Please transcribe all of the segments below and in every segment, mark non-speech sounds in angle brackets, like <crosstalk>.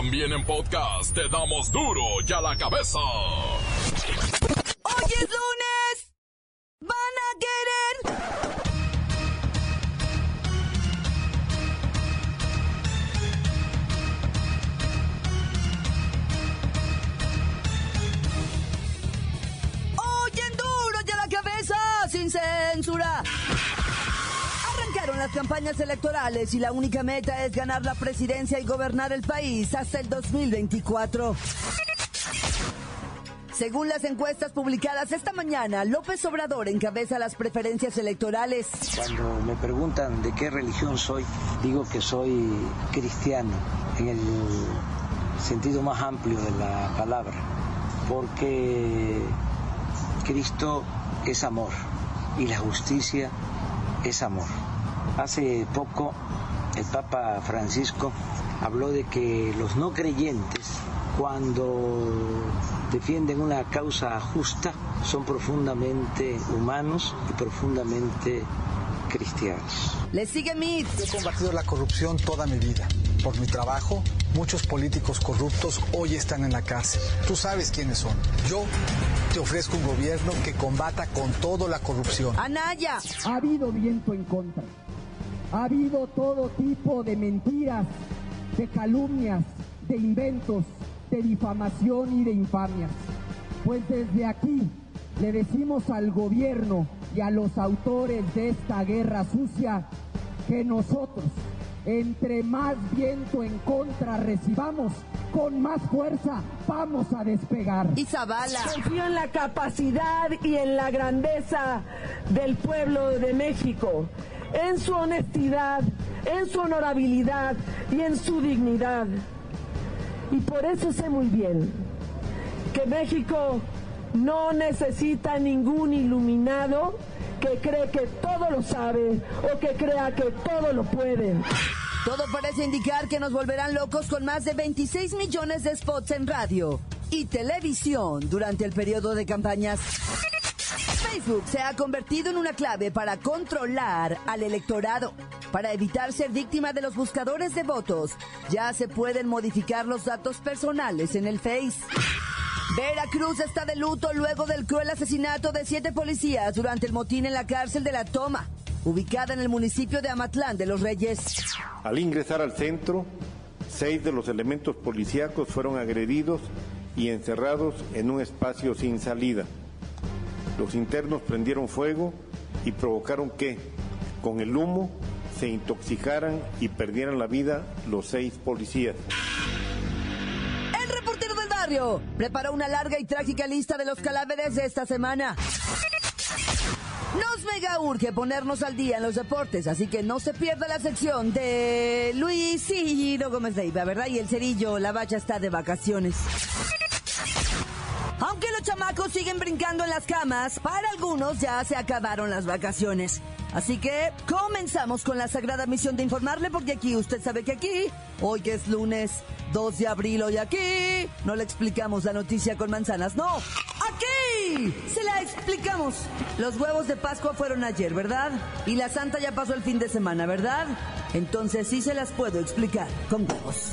También en podcast te damos duro y a la cabeza. Hoy es lunes. Campañas electorales y la única meta es ganar la presidencia y gobernar el país hasta el 2024. Según las encuestas publicadas esta mañana, López Obrador encabeza las preferencias electorales. Cuando me preguntan de qué religión soy, digo que soy cristiano en el sentido más amplio de la palabra, porque Cristo es amor y la justicia es amor. Hace poco el Papa Francisco habló de que los no creyentes, cuando defienden una causa justa, son profundamente humanos y profundamente cristianos. Le sigue Mit. He combatido la corrupción toda mi vida. Por mi trabajo, muchos políticos corruptos hoy están en la cárcel. Tú sabes quiénes son. Yo te ofrezco un gobierno que combata con todo la corrupción. Anaya. Ha habido viento en contra. Ha habido todo tipo de mentiras, de calumnias, de inventos, de difamación y de infamias. Pues desde aquí le decimos al gobierno y a los autores de esta guerra sucia que nosotros, entre más viento en contra recibamos, con más fuerza vamos a despegar. Y Zavala. Confío en la capacidad y en la grandeza del pueblo de México, en su honestidad, en su honorabilidad y en su dignidad. Y por eso sé muy bien que México no necesita ningún iluminado que cree que todo lo sabe o que crea que todo lo puede. Todo parece indicar que nos volverán locos con más de 26 millones de spots en radio y televisión durante el periodo de campañas. Facebook se ha convertido en una clave para controlar al electorado. Para evitar ser víctima de los buscadores de votos, ya se pueden modificar los datos personales en el Face. Veracruz está de luto luego del cruel asesinato de siete policías durante el motín en la cárcel de La Toma, ubicada en el municipio de Amatlán de los Reyes. Al ingresar al centro, seis de los elementos policíacos fueron agredidos y encerrados en un espacio sin salida. Los internos prendieron fuego y provocaron que, con el humo, se intoxicaran y perdieran la vida los seis policías. El reportero del barrio preparó una larga y trágica lista de los cadáveres de esta semana. Nos mega urge ponernos al día en los deportes, así que no se pierda la sección de Luis Ciro Gómez Leiva, ¿verdad? Y el cerillo, la bacha está de vacaciones. Los chamacos siguen brincando en las camas, para algunos ya se acabaron las vacaciones. Así que comenzamos con la sagrada misión de informarle, porque aquí usted sabe que aquí, hoy que es lunes 2 de abril, hoy aquí, no le explicamos la noticia con manzanas, no, aquí se la explicamos. Los huevos de Pascua fueron ayer, ¿verdad? Y la Santa ya pasó el fin de semana, ¿verdad? Entonces sí se las puedo explicar con huevos.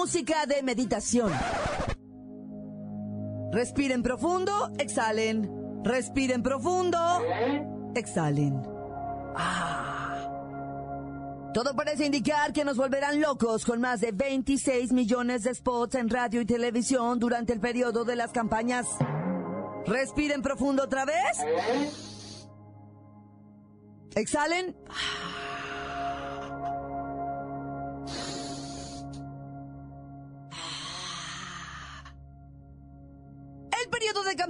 Música de meditación. Respiren profundo, exhalen. Respiren profundo, exhalen. Ah. Todo parece indicar que nos volverán locos con más de 26 millones de spots en radio y televisión durante el periodo de las campañas. Respiren profundo otra vez. Exhalen. El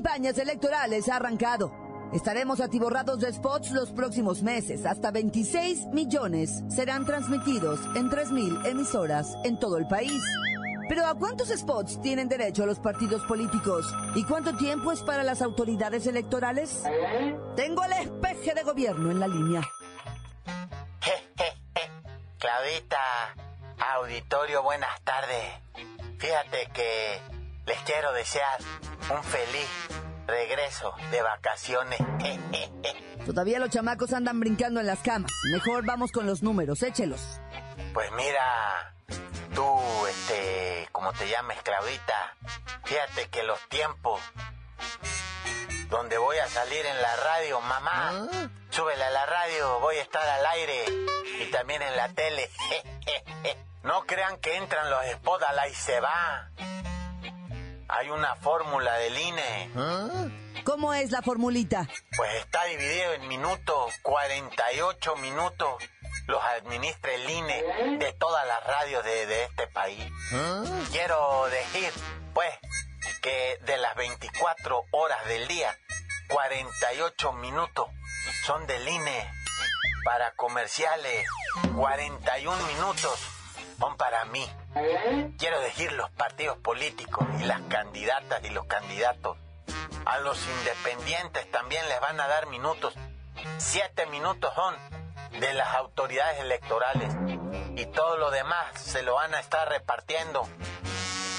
campañas electorales ha arrancado. Estaremos atiborrados de spots los próximos meses. Hasta 26 millones serán transmitidos en 3.000 emisoras en todo el país. Pero ¿a cuántos spots tienen derecho los partidos políticos? ¿Y cuánto tiempo es para las autoridades electorales? Tengo al espeje de gobierno en la línea. Claudita, auditorio, buenas tardes. Fíjate que les quiero desear un feliz regreso de vacaciones. <laughs> Todavía los chamacos andan brincando en las camas. Mejor vamos con los números, échelos. Pues mira, tú, este, como te llames, Claudita, fíjate que los tiempos donde voy a salir en la radio, mamá, súbele a la radio, voy a estar al aire y también en la tele. <laughs> no crean que entran los spots y se va. Hay una fórmula del INE. ¿Cómo es la formulita? Pues está dividido en minutos, 48 minutos los administra el INE de todas las radios de, este país. Quiero decir, pues, que de las 24 horas del día, 48 minutos son del INE. Para comerciales, 41 minutos son para mí. Quiero decir los partidos políticos y las candidatas y los candidatos. A los independientes también les van a dar minutos. Siete minutos son de las autoridades electorales y todo lo demás se lo van a estar repartiendo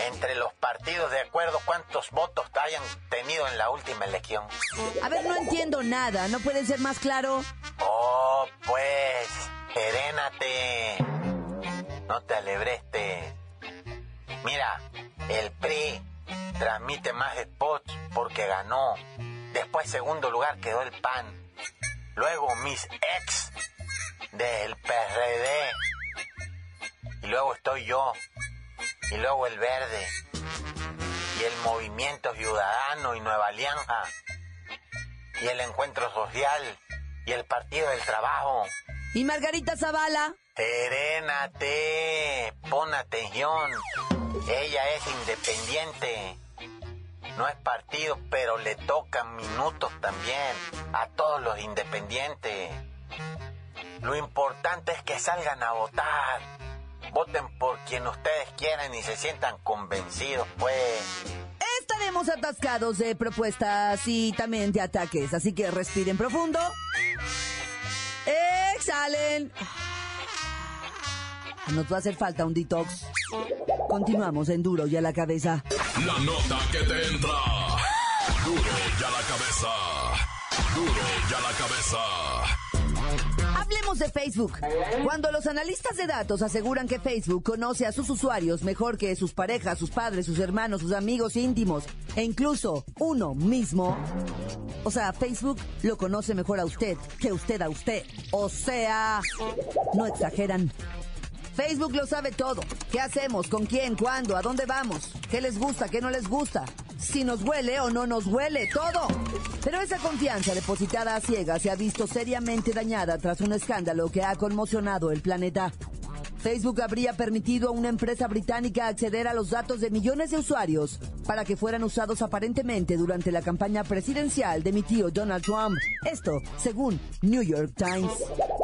entre los partidos de acuerdo cuántos votos hayan tenido en la última elección. A ver, no entiendo nada, ¿no puede ser más claro? Oh, pues, serénate, no te alebreste. Mira, el PRI transmite más spots porque ganó. Después, segundo lugar, quedó el PAN. Luego, mis ex del PRD. Y luego estoy yo. Y luego el Verde. Y el Movimiento Ciudadano y Nueva Alianza. Y el Encuentro Social. Y el Partido del Trabajo. ¿Y Margarita Zavala? Serénate. Pon atención. Ella es independiente. No es partido, pero le tocan minutos también a todos los independientes. Lo importante es que salgan a votar. Voten por quien ustedes quieran y se sientan convencidos, pues. Estaremos atascados de propuestas y también de ataques, así que respiren profundo. Exhalen. Nos va a hacer falta un detox. Continuamos en Duro y a la cabeza. La nota que te entra. Duro y a la cabeza. Duro y a la cabeza. Hablemos de Facebook. Cuando los analistas de datos aseguran que Facebook conoce a sus usuarios mejor que sus parejas, sus padres, sus hermanos, sus amigos íntimos e incluso uno mismo, o sea, Facebook lo conoce mejor a usted que usted a usted. O sea, no exageran. Facebook lo sabe todo. ¿Qué hacemos? ¿Con quién? ¿Cuándo? ¿A dónde vamos? ¿Qué les gusta? ¿Qué no les gusta? Si nos huele o no nos huele, todo. Pero esa confianza depositada a ciegas se ha visto seriamente dañada tras un escándalo que ha conmocionado el planeta. Facebook habría permitido a una empresa británica acceder a los datos de millones de usuarios para que fueran usados aparentemente durante la campaña presidencial de mi tío Donald Trump. Esto, según New York Times.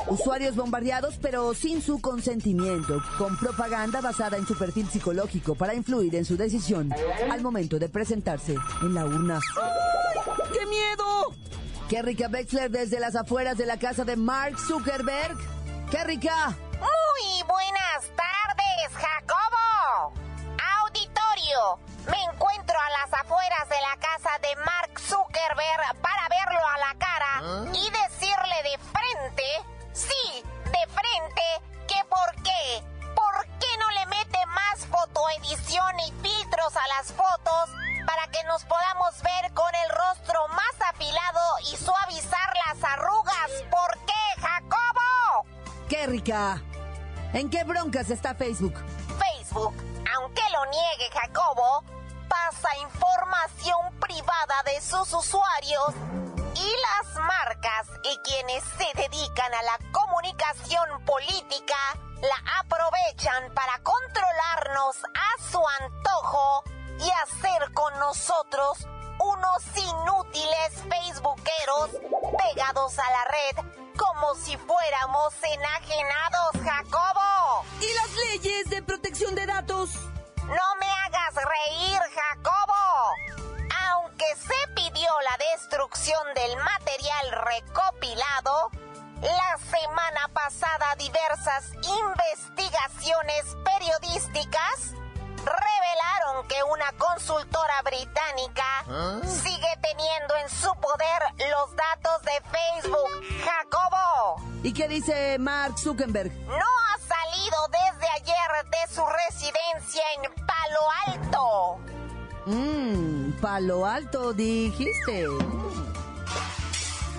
Usuarios bombardeados pero sin su consentimiento, con propaganda basada en su perfil psicológico para influir en su decisión al momento de presentarse en la urna. ¡Qué miedo! ¡Qué rica Bexler desde las afueras de la casa de Mark Zuckerberg! ¡Qué Me encuentro a las afueras de la casa de Mark Zuckerberg para verlo a la cara ¿Ah? y decirle de frente, sí, de frente, que por qué, por qué no le mete más fotoedición y filtros a las fotos para que nos podamos ver con el rostro más afilado y suavizar las arrugas. ¿Por qué, Jacobo? ¡Qué rica! ¿En qué broncas está Facebook? Facebook, aunque lo niegue Jacobo, pasa información privada de sus usuarios y las marcas y quienes se dedican a la comunicación política la aprovechan para controlarnos a su antojo y hacer con nosotros unos inútiles facebookeros pegados a la red como si fuéramos enajenados, Jacobo. ¿Y las leyes de protección de datos? No me hagas reír, Jacobo. Aunque se pidió la destrucción del material recopilado, la semana pasada diversas investigaciones periodísticas revelaron que una consultora británica sigue teniendo en su poder ¿Y qué dice Mark Zuckerberg? No ha salido desde ayer de su residencia en Palo Alto. Mmm, Palo Alto, dijiste.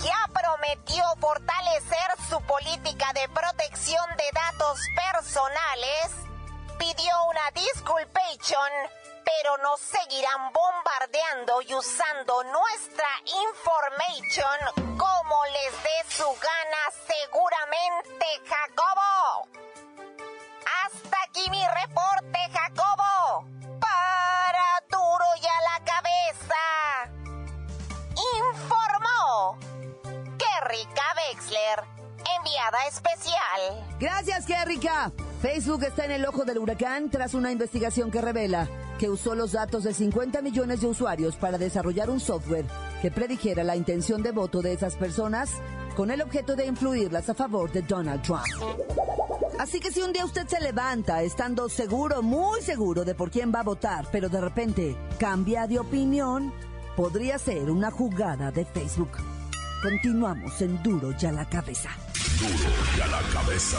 Ya prometió fortalecer su política de protección de datos personales pidió una disculpation, pero nos seguirán bombardeando y usando nuestra information como les dé su gana seguramente, Jacobo. Hasta aquí mi reporte, Jacobo. Para duro y a la cabeza. Informó Kerrika Wexler, enviada especial. Gracias, Kerrika. Facebook está en el ojo del huracán tras una investigación que revela que usó los datos de 50 millones de usuarios para desarrollar un software que predijera la intención de voto de esas personas con el objeto de influirlas a favor de Donald Trump. Así que si un día usted se levanta estando seguro, muy seguro de por quién va a votar, pero de repente cambia de opinión, podría ser una jugada de Facebook. Continuamos en Duro y a la cabeza. Duro y la cabeza.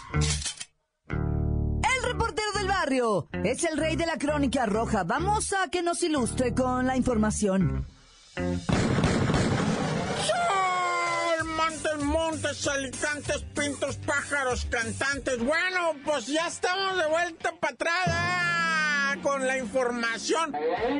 Es el rey de la crónica roja. Vamos a que nos ilustre con la información. Montes, montes, alicantes, pintos, pájaros, cantantes. Bueno, pues ya estamos de vuelta para atrás ah, con la información.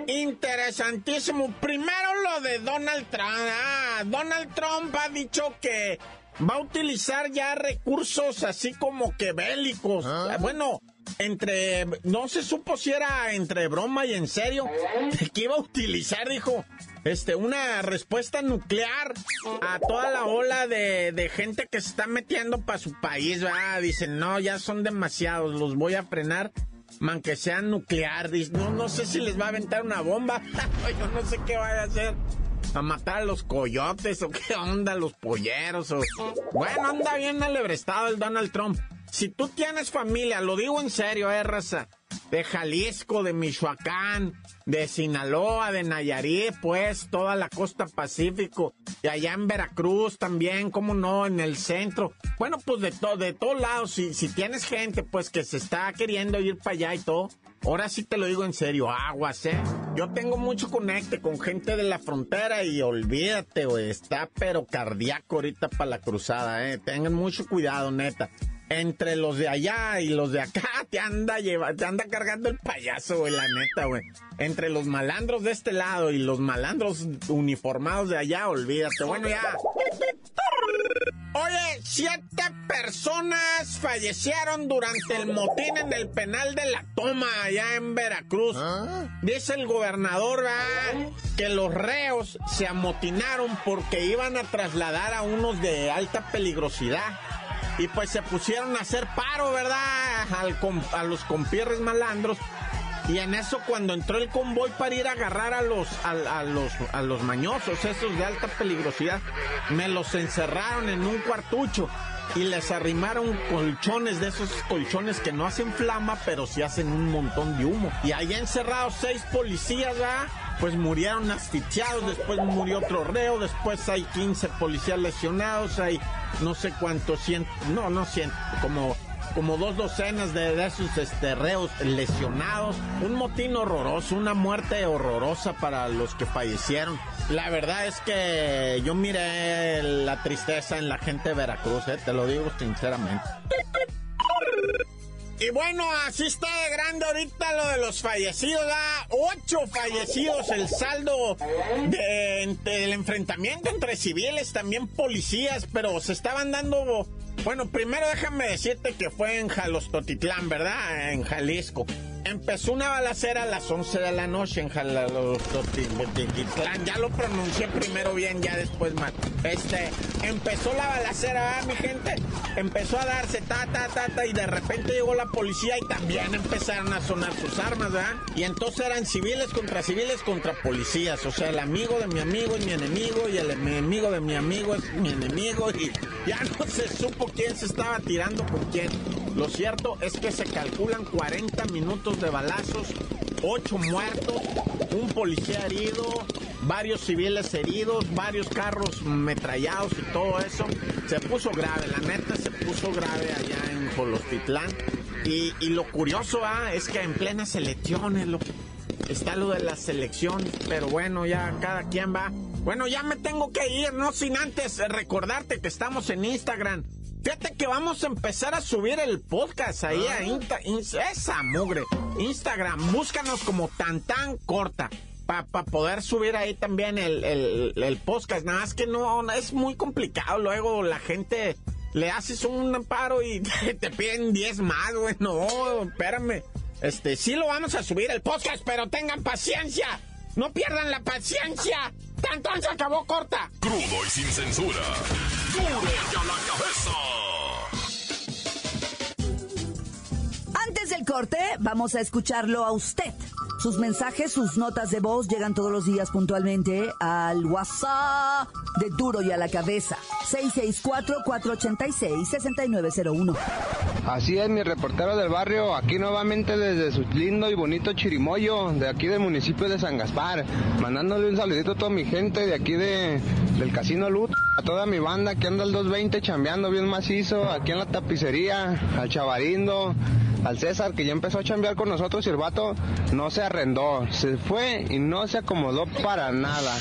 Interesantísimo. Primero lo de Donald Trump. Ah, Donald Trump ha dicho que va a utilizar ya recursos así como que bélicos. Bueno, entre, no se supo si era entre broma y en serio, <laughs> que iba a utilizar, dijo, este, una respuesta nuclear a toda la ola de, de gente que se está metiendo para su país, ¿verdad? Dicen, no, ya son demasiados, los voy a frenar, man que sean nuclear, no, no sé si les va a aventar una bomba, <laughs> yo no sé qué vaya a hacer. A matar a los coyotes o qué onda, los polleros o... Bueno, anda bien alebrestado el Donald Trump. Si tú tienes familia, lo digo en serio, eh, raza, de Jalisco, de Michoacán, de Sinaloa, de Nayarit, pues, toda la costa Pacífico, y allá en Veracruz también, cómo no, en el centro. Bueno, pues de todo, de todos lados, si, si tienes gente, pues, que se está queriendo ir para allá y todo, ahora sí te lo digo en serio, aguas, eh. Yo tengo mucho conecte con gente de la frontera y olvídate, güey, está pero cardíaco ahorita para la cruzada, eh. Tengan mucho cuidado, neta entre los de allá y los de acá <laughs> te anda lleva, te anda cargando el payaso, güey, la neta, güey. Entre los malandros de este lado y los malandros uniformados de allá, olvídate. Bueno, ya. Oye, siete personas fallecieron durante el motín en el penal de la Toma, allá en Veracruz. Dice el gobernador que los reos se amotinaron porque iban a trasladar a unos de alta peligrosidad. Y pues se pusieron a hacer paro, ¿verdad? A los compierres malandros. Y en eso cuando entró el convoy para ir a agarrar a los, a, a, los, a los mañosos, esos de alta peligrosidad, me los encerraron en un cuartucho y les arrimaron colchones de esos colchones que no hacen flama, pero sí hacen un montón de humo. Y allá encerrados seis policías, ¿verdad? Pues murieron asfixiados, después murió otro reo, después hay 15 policías lesionados, hay no sé cuántos, cientos, no, no cientos, como como dos docenas de, de esos este, reos lesionados. Un motín horroroso, una muerte horrorosa para los que fallecieron. La verdad es que yo miré la tristeza en la gente de Veracruz, eh, te lo digo sinceramente. Y bueno, así está de grande ahorita lo de los fallecidos, da ocho fallecidos el saldo de- del enfrentamiento entre civiles, también policías, pero se estaban dando... Bueno, primero déjame decirte que fue en Jalostotitlán, ¿verdad? En Jalisco. Empezó una balacera a las 11 de la noche en Jalostotitlán. Ya lo pronuncié primero bien, ya después mal. Este, empezó la balacera, ¿ah, mi gente. Empezó a darse ta, ta, ta, ta, y de repente llegó la policía y también empezaron a sonar sus armas, ¿verdad? Y entonces eran civiles contra civiles contra policías. O sea, el amigo de mi amigo es mi enemigo y el enemigo de mi amigo es mi enemigo y ya no se supo quién se estaba tirando con quién. Lo cierto es que se calculan 40 minutos de balazos, 8 muertos, un policía herido, varios civiles heridos, varios carros metrallados y todo eso. Se puso grave, la neta se puso grave allá en Jolostitlán. Y, lo curioso ah, es que en plenas elecciones lo, está lo de las selecciones, pero bueno, ya cada quien va. Bueno, ya me tengo que ir, no sin antes recordarte que estamos en Instagram. Fíjate que vamos a empezar a subir el podcast ahí a Insta, Ins- esa mugre. Instagram, búscanos como tan tan corta. Para poder subir ahí también el, el, el podcast. Nada más que no, no, es muy complicado. Luego la gente le haces un paro y <laughs> te piden 10 más, güey. No, espérame. Este, sí lo vamos a subir el podcast, pero tengan paciencia. No pierdan la paciencia. Tanto se acabó corta. Crudo y sin censura. A la cabeza. Antes del corte, vamos a escucharlo a usted. Sus mensajes, sus notas de voz llegan todos los días puntualmente al WhatsApp de Duro y a la Cabeza. 664-486-6901. Así es, mi reportero del barrio, aquí nuevamente desde su lindo y bonito Chirimoyo, de aquí del municipio de San Gaspar, mandándole un saludito a toda mi gente de aquí de, del Casino Lut, a toda mi banda que anda al 220 chambeando bien macizo, aquí en la tapicería, al Chavarindo, al César que ya empezó a chambear con nosotros y el vato no se arrendó, se fue y no se acomodó para nada.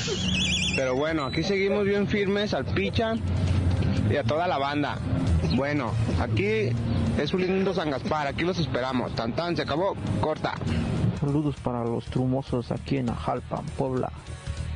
Pero bueno, aquí seguimos bien firmes al Picha y a toda la banda. Bueno, aquí es un lindo San Gaspar, aquí los esperamos. Tan se acabó, corta. Saludos para los trumosos aquí en Ajalpan, Puebla.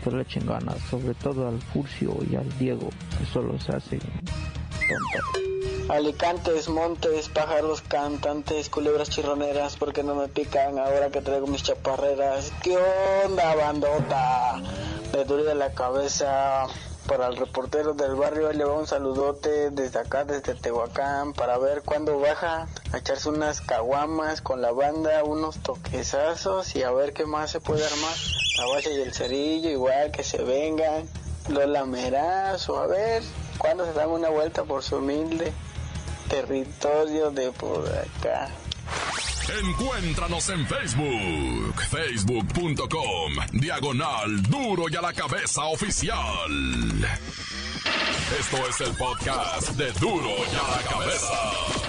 Que le echen ganas, sobre todo al Furcio y al Diego, que solo se hacen tontos. Alicantes, montes, pájaros cantantes, culebras chirroneras, porque no me pican ahora que traigo mis chaparreras? ¿Qué onda, bandota? De duro de la cabeza. Para el reportero del barrio le va un saludote desde acá, desde Tehuacán, para ver cuándo baja a echarse unas caguamas con la banda, unos toquezazos y a ver qué más se puede armar. La base y el cerillo, igual que se vengan. Los lamerazos, a ver cuándo se dan una vuelta por su humilde territorio de por acá. Encuéntranos en Facebook, facebook.com, diagonal duro y a la cabeza oficial. Esto es el podcast de duro y a la cabeza.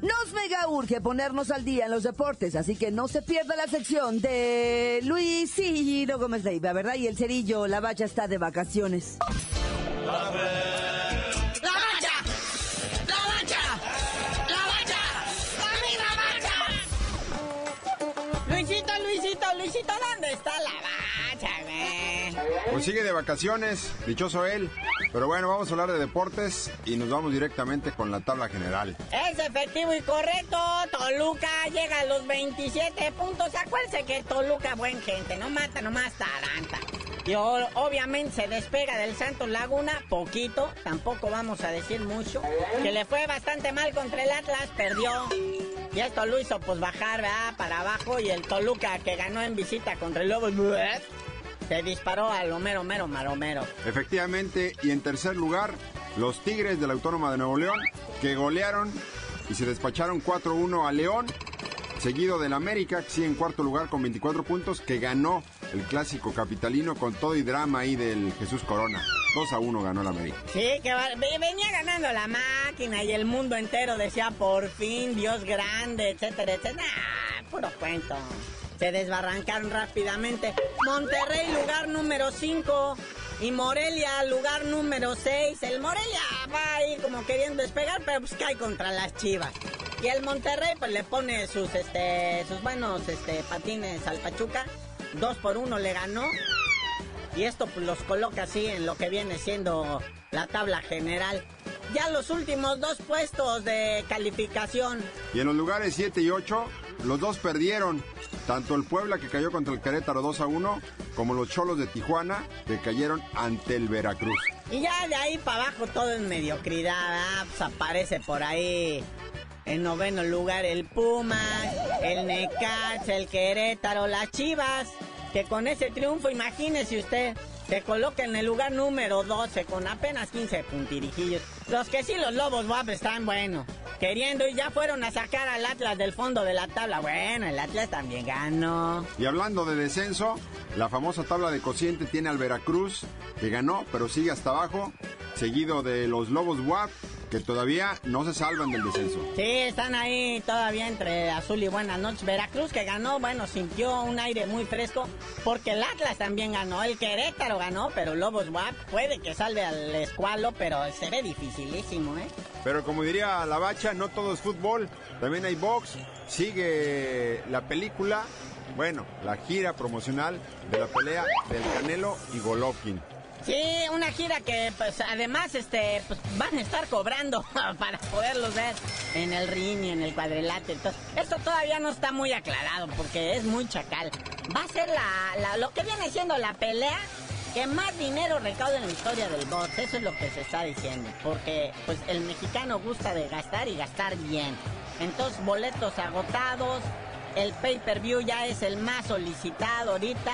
Nos mega urge ponernos al día en los deportes, así que no se pierda la sección de Luis Ciro Gómez Leiva, ¿verdad? Y el cerillo, la bacha está de vacaciones. ¡La Pues sigue de vacaciones, dichoso él. Pero bueno, vamos a hablar de deportes y nos vamos directamente con la tabla general. Es efectivo y correcto. Toluca llega a los 27 puntos. Acuérdense que Toluca, buen gente, no mata nomás taranta. Y obviamente se despega del Santos Laguna, poquito, tampoco vamos a decir mucho. Que le fue bastante mal contra el Atlas, perdió. Y esto lo hizo pues bajar, ¿verdad? Para abajo. Y el Toluca que ganó en visita contra el Lobos, se disparó a lo mero, mero, maromero. Efectivamente, y en tercer lugar, los Tigres de la Autónoma de Nuevo León, que golearon y se despacharon 4-1 a León, seguido del América, que sigue en cuarto lugar con 24 puntos, que ganó el clásico capitalino con todo y drama ahí del Jesús Corona. 2 a 1 ganó el América. Sí, que venía ganando la máquina y el mundo entero decía por fin, Dios grande, etcétera, etcétera. puro cuento. Se desbarrancaron rápidamente. Monterrey, lugar número 5. Y Morelia, lugar número 6. El Morelia va ahí como queriendo despegar, pero pues cae contra las chivas. Y el Monterrey pues le pone sus este sus buenos este patines al Pachuca. Dos por uno le ganó. Y esto pues, los coloca así en lo que viene siendo la tabla general. Ya los últimos dos puestos de calificación. Y en los lugares 7 y 8, los dos perdieron. Tanto el Puebla que cayó contra el Querétaro 2 a 1, como los Cholos de Tijuana que cayeron ante el Veracruz. Y ya de ahí para abajo todo en mediocridad. Pues aparece por ahí en noveno lugar el Pumas, el Necaxa, el Querétaro, las Chivas. Que con ese triunfo, imagínese usted, se coloca en el lugar número 12 con apenas 15 puntirijillos. Los que sí, los Lobos Guap están buenos. Queriendo y ya fueron a sacar al Atlas del fondo de la tabla. Bueno, el Atlas también ganó. Y hablando de descenso, la famosa tabla de cociente tiene al Veracruz, que ganó, pero sigue hasta abajo, seguido de los Lobos WAP, que todavía no se salvan del descenso. Sí, están ahí todavía entre azul y buenas noches. Veracruz que ganó, bueno, sintió un aire muy fresco porque el Atlas también ganó, el Querétaro ganó, pero Lobos WAP puede que salve al escualo, pero se ve dificilísimo, ¿eh? Pero como diría la bacha, no todo es fútbol, también hay box, sigue la película, bueno, la gira promocional de la pelea del Canelo y Golovkin. Sí, una gira que pues además este pues, van a estar cobrando <laughs> para poderlos ver en el ring y en el cuadrilátero. Entonces, esto todavía no está muy aclarado porque es muy chacal. Va a ser la, lo que viene siendo la pelea que más dinero recauda en la historia del box. Eso es lo que se está diciendo. Porque pues el mexicano gusta de gastar y gastar bien. Entonces, boletos agotados, el pay-per-view ya es el más solicitado ahorita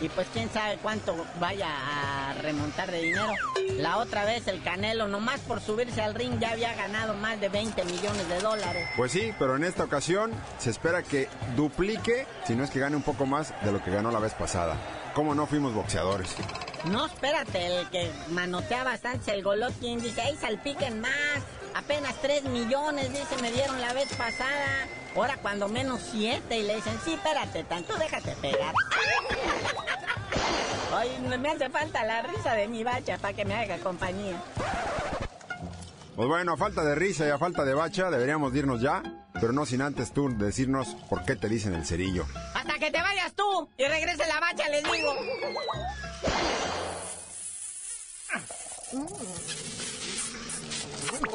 y pues quién sabe cuánto vaya a remontar de dinero. La otra vez el Canelo, nomás por subirse al ring, ya había ganado más de 20 millones de dólares. Pues sí, pero en esta ocasión se espera que duplique, si no es que gane un poco más de lo que ganó la vez pasada. ¿Cómo no fuimos boxeadores? No, espérate, el que manotea bastante el Golotin dice, ahí salpiquen más. Apenas 3 millones, dice, me dieron la vez pasada. Ahora cuando menos 7 y le dicen, sí, espérate, tanto déjate pegar. Ay, me hace falta la risa de mi bacha para que me haga compañía. Pues bueno, a falta de risa y a falta de bacha, deberíamos irnos ya, pero no sin antes tú decirnos por qué te dicen el cerillo. Hasta que te vayas tú y regrese la bacha, les digo.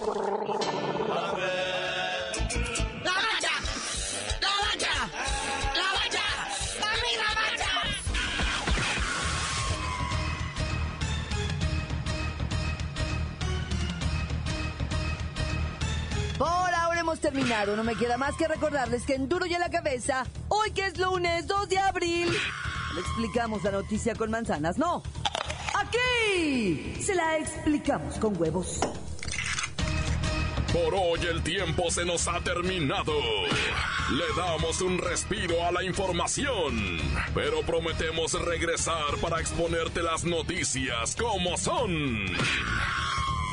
Por terminado. No me queda más que recordarles que en Duro y a la Cabeza, hoy que es lunes 2 de abril, le explicamos la noticia con manzanas. No, aquí se la explicamos con huevos. Por hoy el tiempo se nos ha terminado. Le damos un respiro a la información, pero prometemos regresar para exponerte las noticias como son.